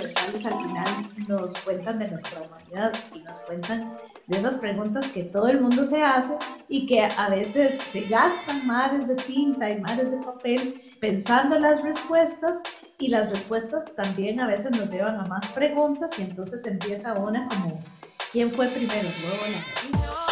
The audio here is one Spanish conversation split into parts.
universales al final nos cuentan de nuestra humanidad y nos cuentan de esas preguntas que todo el mundo se hace y que a veces se gastan mares de tinta y mares de papel pensando las respuestas y las respuestas también a veces nos llevan a más preguntas y entonces empieza una como ¿quién fue primero? Luego la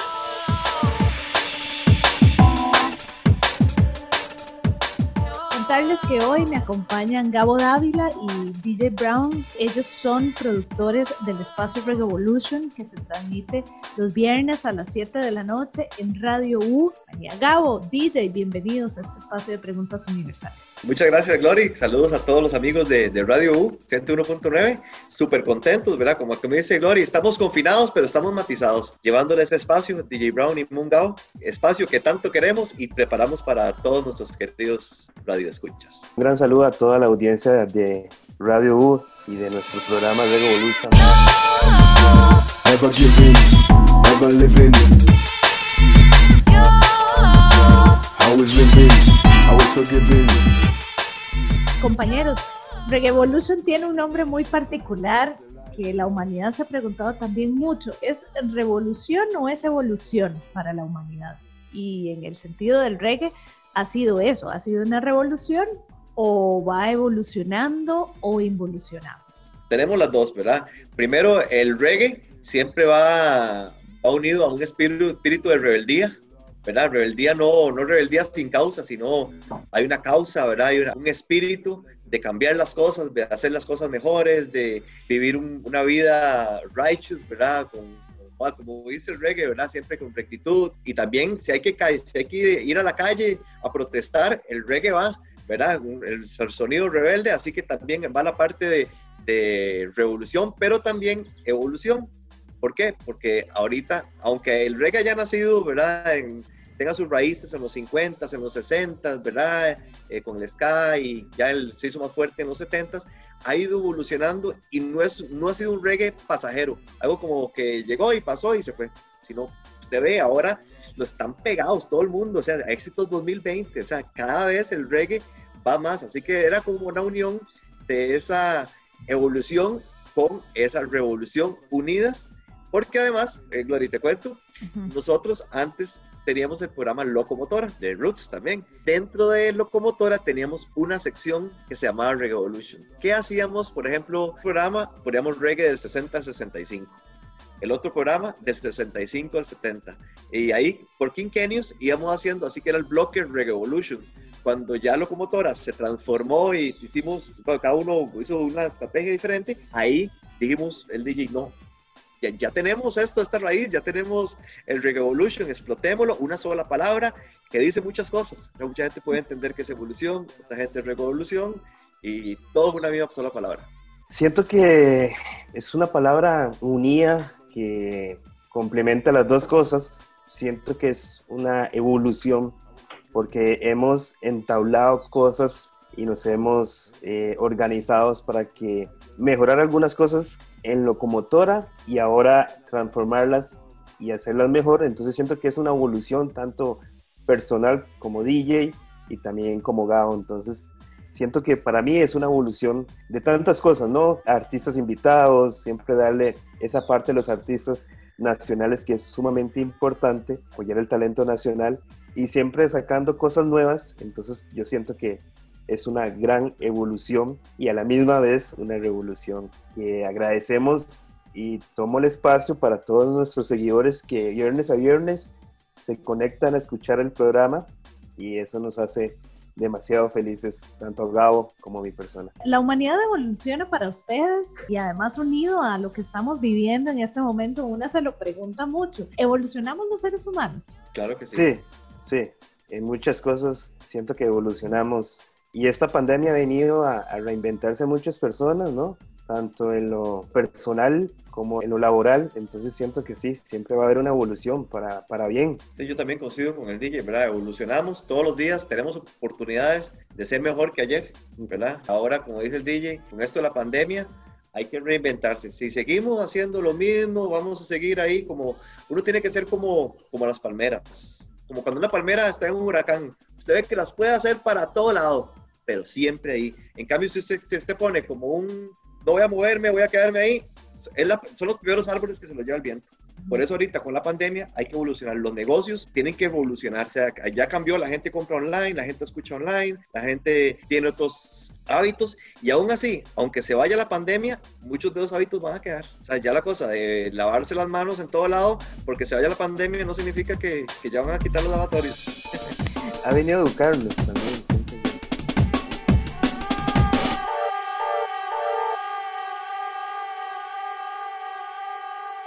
contarles que hoy me acompañan Gabo Dávila y DJ Brown. Ellos son productores del espacio Revolution que se transmite los viernes a las 7 de la noche en Radio U. María Gabo, DJ, bienvenidos a este espacio de preguntas universales. Muchas gracias, Glory. Saludos a todos los amigos de, Radio U 101.9. Súper contentos, ¿verdad? Como que me dice Glory, estamos confinados, pero estamos matizados, llevándole este espacio, DJ Brown y Moon Gao, espacio que tanto queremos y preparamos para todos nuestros queridos radios escuchas. Un gran saludo a toda la audiencia de Radio U y de nuestro programa de Evolution. Compañeros, Revolution tiene un nombre muy particular que la humanidad se ha preguntado también mucho. ¿Es revolución o es evolución para la humanidad? Y en el sentido del reggae, ha sido eso, ha sido una revolución o va evolucionando o involucionamos. Tenemos las dos, ¿verdad? Primero, el reggae siempre va, unido a un espíritu, espíritu de rebeldía, ¿verdad? Rebeldía no, no rebeldía sin causa, sino hay una causa, ¿verdad? Hay un espíritu de cambiar las cosas, de hacer las cosas mejores, de vivir una vida righteous, ¿verdad? Como dice el reggae, ¿verdad? Siempre con rectitud. Y también si hay que, si que ir a la calle a protestar, el reggae va, ¿verdad? El, sonido rebelde, así que también va la parte de, revolución, pero también evolución. ¿Por qué? Porque ahorita, aunque el reggae haya nacido, ¿verdad? Tenga sus raíces en los 50, en los 60, ¿verdad? Eh, con el ska y ya el, se hizo más fuerte en los 70, ha ido evolucionando y no, es, no ha sido un reggae pasajero, algo como que llegó y pasó y se fue, sino usted ve ahora lo están pegados todo el mundo, o sea, éxitos 2020, o sea, cada vez el reggae va más, así que era como una unión de esa evolución con esa revolución unidas, porque además, eh, Gloria, te cuento, nosotros antes teníamos el programa Locomotora, de Roots también. Dentro de Locomotora teníamos una sección que se llamaba Reggae Evolution. ¿Qué hacíamos? Por ejemplo, programa, poníamos reggae del 60 al 65. El otro programa del 65 al 70. Y ahí, por quinquenios, íbamos haciendo, así que era el bloque Reggae Evolution. Cuando ya Locomotora se transformó y hicimos, cada uno hizo una estrategia diferente, ahí dijimos el DJ, no, ya, tenemos esto, esta raíz, ya tenemos el Revolution, explotémoslo, una sola palabra que dice muchas cosas. Mucha gente puede entender que es evolución, otra gente es revolución y todo una misma sola palabra. Siento que es una palabra unida que complementa las dos cosas. Siento que es una evolución porque hemos entablado cosas y nos hemos eh, organizado para que mejorar algunas cosas en locomotora y ahora transformarlas y hacerlas mejor. Entonces siento que es una evolución tanto personal como DJ y también como GAO. Entonces siento que para mí es una evolución de tantas cosas, ¿no? Artistas invitados, siempre darle esa parte de los artistas nacionales que es sumamente importante, apoyar el talento nacional y siempre sacando cosas nuevas. Entonces yo siento que es una gran evolución y a la misma vez una revolución. que agradecemos y tomo el espacio para todos nuestros seguidores que viernes a viernes se conectan a escuchar el programa y eso nos hace demasiado felices, tanto a Gabo como a mi persona. La humanidad evoluciona para ustedes y además unido a lo que estamos viviendo en este momento, una se lo pregunta mucho, ¿evolucionamos los seres humanos? Claro que sí. Sí, sí, en muchas cosas siento que evolucionamos y esta pandemia ha venido a, reinventarse a muchas personas, ¿no? Tanto en lo personal como en lo laboral. Entonces siento que sí, siempre va a haber una evolución para, para bien. Sí, yo también coincido con el DJ, ¿verdad? Evolucionamos todos los días, tenemos oportunidades de ser mejor que ayer, ¿verdad? Ahora, como dice el DJ, con esto de la pandemia, hay que reinventarse. Si seguimos haciendo lo mismo, vamos a seguir ahí como, uno tiene que ser como, como las palmeras. Como cuando una palmera está en un huracán, usted ve que las puede hacer para todo lado, pero siempre ahí. En cambio, si usted, se pone como un no voy a moverme, voy a quedarme ahí. son los primeros árboles que se los lleva el viento. Por eso ahorita con la pandemia hay que evolucionar. Los negocios tienen que evolucionar. O sea, ya cambió, la gente compra online, la gente escucha online, la gente tiene otros hábitos y aún así, aunque se vaya la pandemia, muchos de esos hábitos van a quedar. O sea, ya la cosa de lavarse las manos en todo lado, porque se vaya la pandemia no significa que, que ya van a quitar los lavatorios. Ha venido a educarnos también.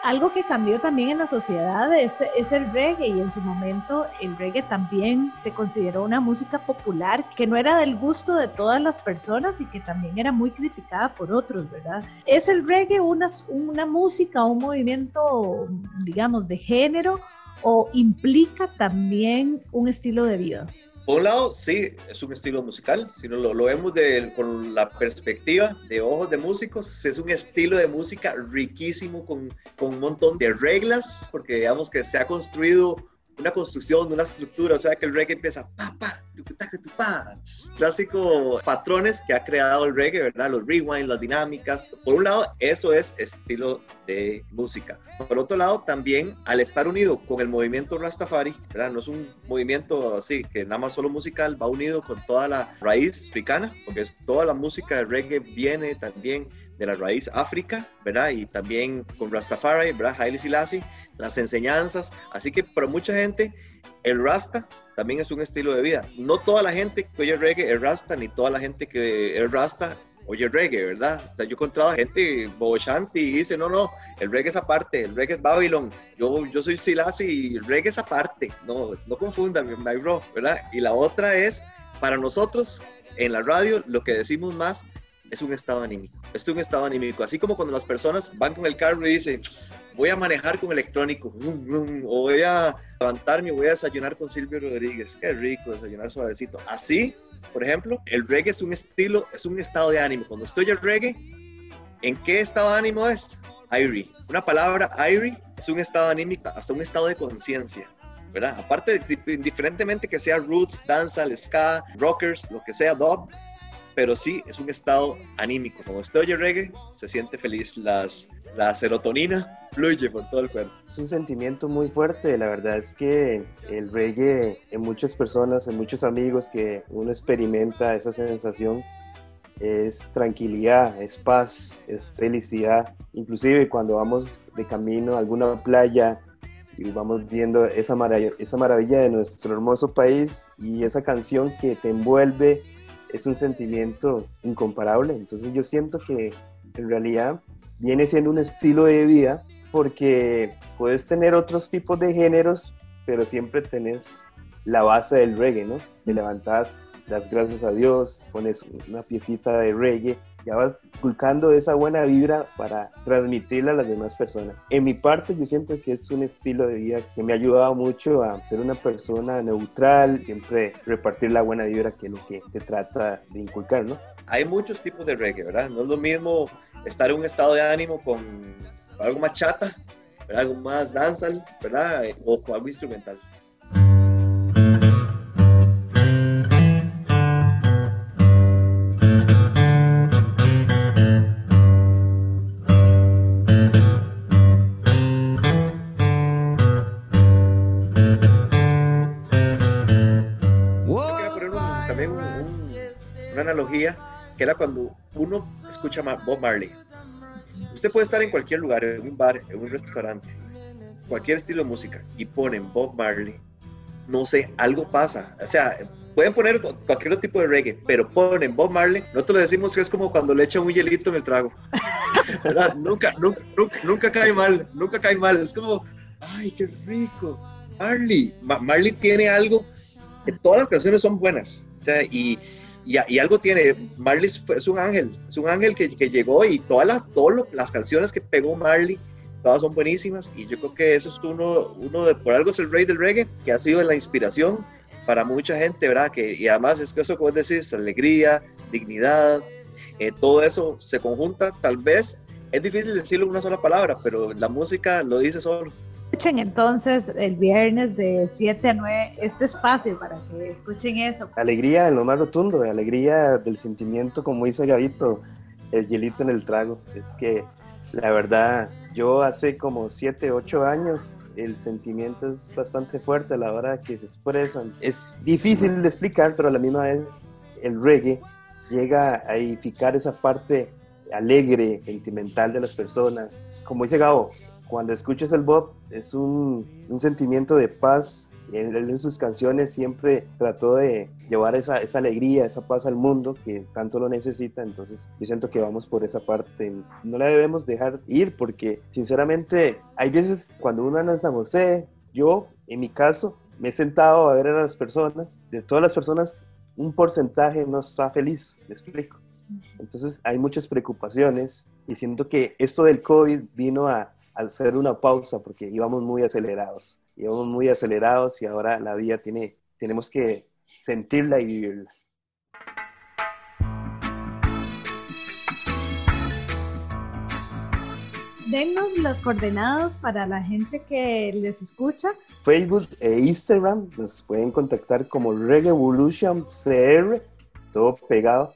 Algo que cambió también en la sociedad es, el reggae y en su momento el reggae también se consideró una música popular que no era del gusto de todas las personas y que también era muy criticada por otros, ¿verdad? ¿Es el reggae una, una música, un movimiento, digamos, de género o implica también un estilo de vida? Por un lado, sí, es un estilo musical, si no lo, vemos de, con la perspectiva de ojos de músicos, es un estilo de música riquísimo con, con un montón de reglas, porque digamos que se ha construido una construcción, una estructura, o sea que el reggae empieza pa, pa, clásico patrones que ha creado el reggae, ¿verdad? Los rewind, las dinámicas. Por un lado, eso es estilo de música. Por otro lado, también al estar unido con el movimiento Rastafari, ¿verdad? No es un movimiento así que nada más solo musical, va unido con toda la raíz africana, porque toda la música de reggae viene también de la raíz África, ¿verdad? Y también con Rastafari, ¿verdad? Haile Selassie, las enseñanzas. Así que para mucha gente, el Rasta también es un estilo de vida. No toda la gente que oye reggae es Rasta, ni toda la gente que es Rasta oye reggae, ¿verdad? O sea, yo he encontrado gente bochanti y dice, no, no, el reggae es aparte, el reggae es Babylon, yo, yo soy Selassie y el reggae es aparte. No, no confundan, my bro, ¿verdad? Y la otra es, para nosotros, en la radio, lo que decimos más es un estado anímico. Es un estado anímico. Así como cuando las personas van con el carro y dicen, voy a manejar con electrónico, o voy a levantarme voy a desayunar con Silvio Rodríguez. Qué rico desayunar suavecito. Así, por ejemplo, el reggae es un estilo, es un estado de ánimo. Cuando estoy el reggae, ¿en qué estado de ánimo es? Irie. Una palabra, Irie, es un estado anímico, hasta un estado de conciencia. ¿verdad? Aparte, indiferentemente que sea roots, danza, ska, rockers, lo que sea, dub, pero sí es un estado anímico. Como usted oye reggae, se siente feliz. Las, la serotonina fluye por todo el cuerpo. Es un sentimiento muy fuerte. La verdad es que el reggae, en muchas personas, en muchos amigos que uno experimenta esa sensación, es tranquilidad, es paz, es felicidad. Inclusive cuando vamos de camino a alguna playa y vamos viendo esa maravilla, esa maravilla de nuestro hermoso país y esa canción que te envuelve es un sentimiento incomparable. Entonces yo siento que en realidad viene siendo un estilo de vida porque puedes tener otros tipos de géneros, pero siempre tenés la base del reggae, ¿no? Te levantás, das gracias a Dios, pones una piecita de reggae ya vas culcando esa buena vibra para transmitirla a las demás personas. En mi parte, yo siento que es un estilo de vida que me ha ayudado mucho a ser una persona neutral, siempre repartir la buena vibra que es lo que te trata de inculcar, ¿no? Hay muchos tipos de reggae, ¿verdad? No es lo mismo estar en un estado de ánimo con algo más chata, algo más danzal, ¿verdad? O con algo instrumental. Que era cuando uno escucha Bob Marley. Usted puede estar en cualquier lugar, en un bar, en un restaurante, cualquier estilo de música, y ponen Bob Marley. No sé, algo pasa. O sea, pueden poner cualquier tipo de reggae, pero ponen Bob Marley. Nosotros le decimos que es como cuando le echan un hielito en el trago. nunca, nunca, nunca, nunca cae mal, nunca cae mal. Es como, ay, qué rico. Marley, Marley tiene algo, todas las canciones son buenas. O sea, y, y, algo tiene, Marley es un ángel, es un ángel que, que llegó y todas las, todas las canciones que pegó Marley, todas son buenísimas y yo creo que eso es uno, uno de, por algo es el rey del reggae, que ha sido la inspiración para mucha gente, ¿verdad? Que, y además es que eso, como decís, alegría, dignidad, eh, todo eso se conjunta, tal vez, es difícil decirlo en una sola palabra, pero la música lo dice solo. Escuchen entonces el viernes de 7 a 9 este espacio para que escuchen eso. Alegría en lo más rotundo, alegría del sentimiento, como dice Gavito, el hielito en el trago. Es que la verdad, yo hace como 7, 8 años el sentimiento es bastante fuerte a la hora que se expresan. Es difícil de explicar, pero a la misma vez el reggae llega a edificar esa parte alegre, sentimental de las personas. Como dice Gabo, cuando escuchas el Bob es un, un sentimiento de paz. Él en sus canciones siempre trató de llevar esa, esa, alegría, esa paz al mundo que tanto lo necesita. Entonces yo siento que vamos por esa parte. No la debemos dejar ir porque sinceramente hay veces cuando uno anda en San José, yo en mi caso me he sentado a ver a las personas, de todas las personas, un porcentaje no está feliz, me explico. Entonces hay muchas preocupaciones y siento que esto del COVID vino a, hacer una pausa porque íbamos muy acelerados, íbamos muy acelerados y ahora la vida tiene, tenemos que sentirla y vivirla. Denos las coordenadas para la gente que les escucha. Facebook e Instagram nos pueden contactar como Reggae Evolution CR, todo pegado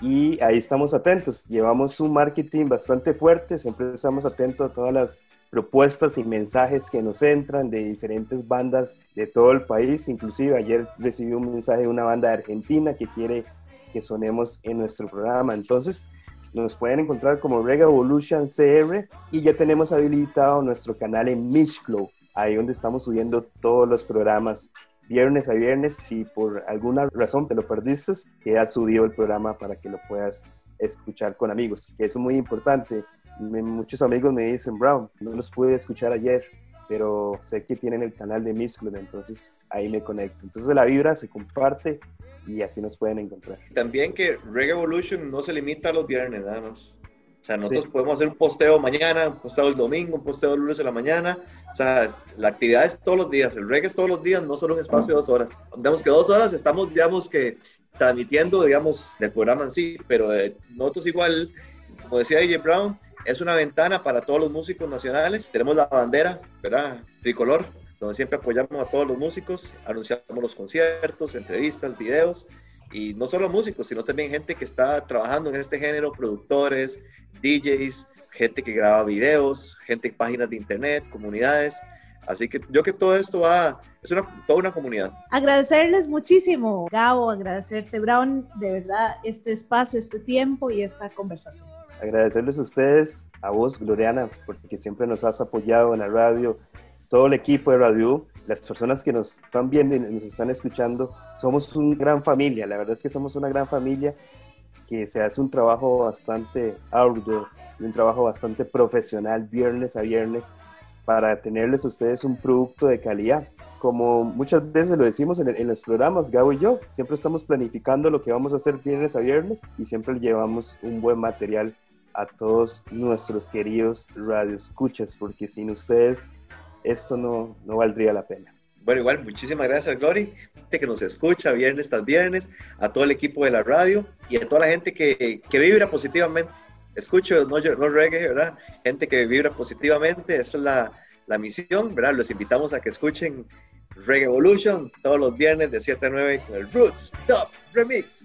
y ahí estamos atentos. Llevamos un marketing bastante fuerte, siempre estamos atentos a todas las propuestas y mensajes que nos entran de diferentes bandas de todo el país. Inclusive ayer recibí un mensaje de una banda de Argentina que quiere que sonemos en nuestro programa. Entonces nos pueden encontrar como Rega Evolution CR y ya tenemos habilitado nuestro canal en Mixcloud, ahí donde estamos subiendo todos los programas viernes a viernes. Si por alguna razón te lo perdiste, queda subido el programa para que lo puedas escuchar con amigos, que eso es muy importante. muchos amigos me dicen, Brown, no los pude escuchar ayer, pero sé que tienen el canal de Club, entonces ahí me conecto. Entonces la vibra se comparte y así nos pueden encontrar. También que Reggae Evolution no se limita a los viernes, nada más. O sea, nosotros podemos hacer un posteo mañana, un posteo el domingo, un posteo el lunes de la mañana. O sea, la actividad es todos los días. El reggae es todos los días, no solo un espacio de dos horas. Digamos que dos horas estamos, digamos que, transmitiendo, digamos, del programa en sí, pero eh, nosotros igual, como decía DJ Brown, es una ventana para todos los músicos nacionales. Tenemos la bandera, ¿verdad? Tricolor, donde siempre apoyamos a todos los músicos, anunciamos los conciertos, entrevistas, videos y no solo músicos, sino también gente que está trabajando en este género, productores, DJs, gente que graba videos, gente en páginas de internet, comunidades. Así que yo que todo esto va, es una, toda una comunidad. Agradecerles muchísimo, Gabo, agradecerte, Brown, de verdad, este espacio, este tiempo y esta conversación. Agradecerles a ustedes, a vos, Gloriana, porque siempre nos has apoyado en la radio, todo el equipo de Radio las personas que nos están viendo y nos están escuchando, somos una gran familia, la verdad es que somos una gran familia que se hace un trabajo bastante arduo, un trabajo bastante profesional viernes a viernes para tenerles a ustedes un producto de calidad. Como muchas veces lo decimos en, en, los programas, Gabo y yo, siempre estamos planificando lo que vamos a hacer viernes a viernes y siempre llevamos un buen material a todos nuestros queridos radioescuchas, porque sin ustedes esto no, no valdría la pena. Bueno, igual, muchísimas gracias, Glory, que nos escucha viernes tras viernes, a todo el equipo de la radio y a toda la gente que, que vibra positivamente. Escucho, no, no reggae, ¿verdad? Gente que vibra positivamente, esa es la, la misión, ¿verdad? Los invitamos a que escuchen Reggae Evolution todos los viernes de 7 a 9 con el Roots Top Remix.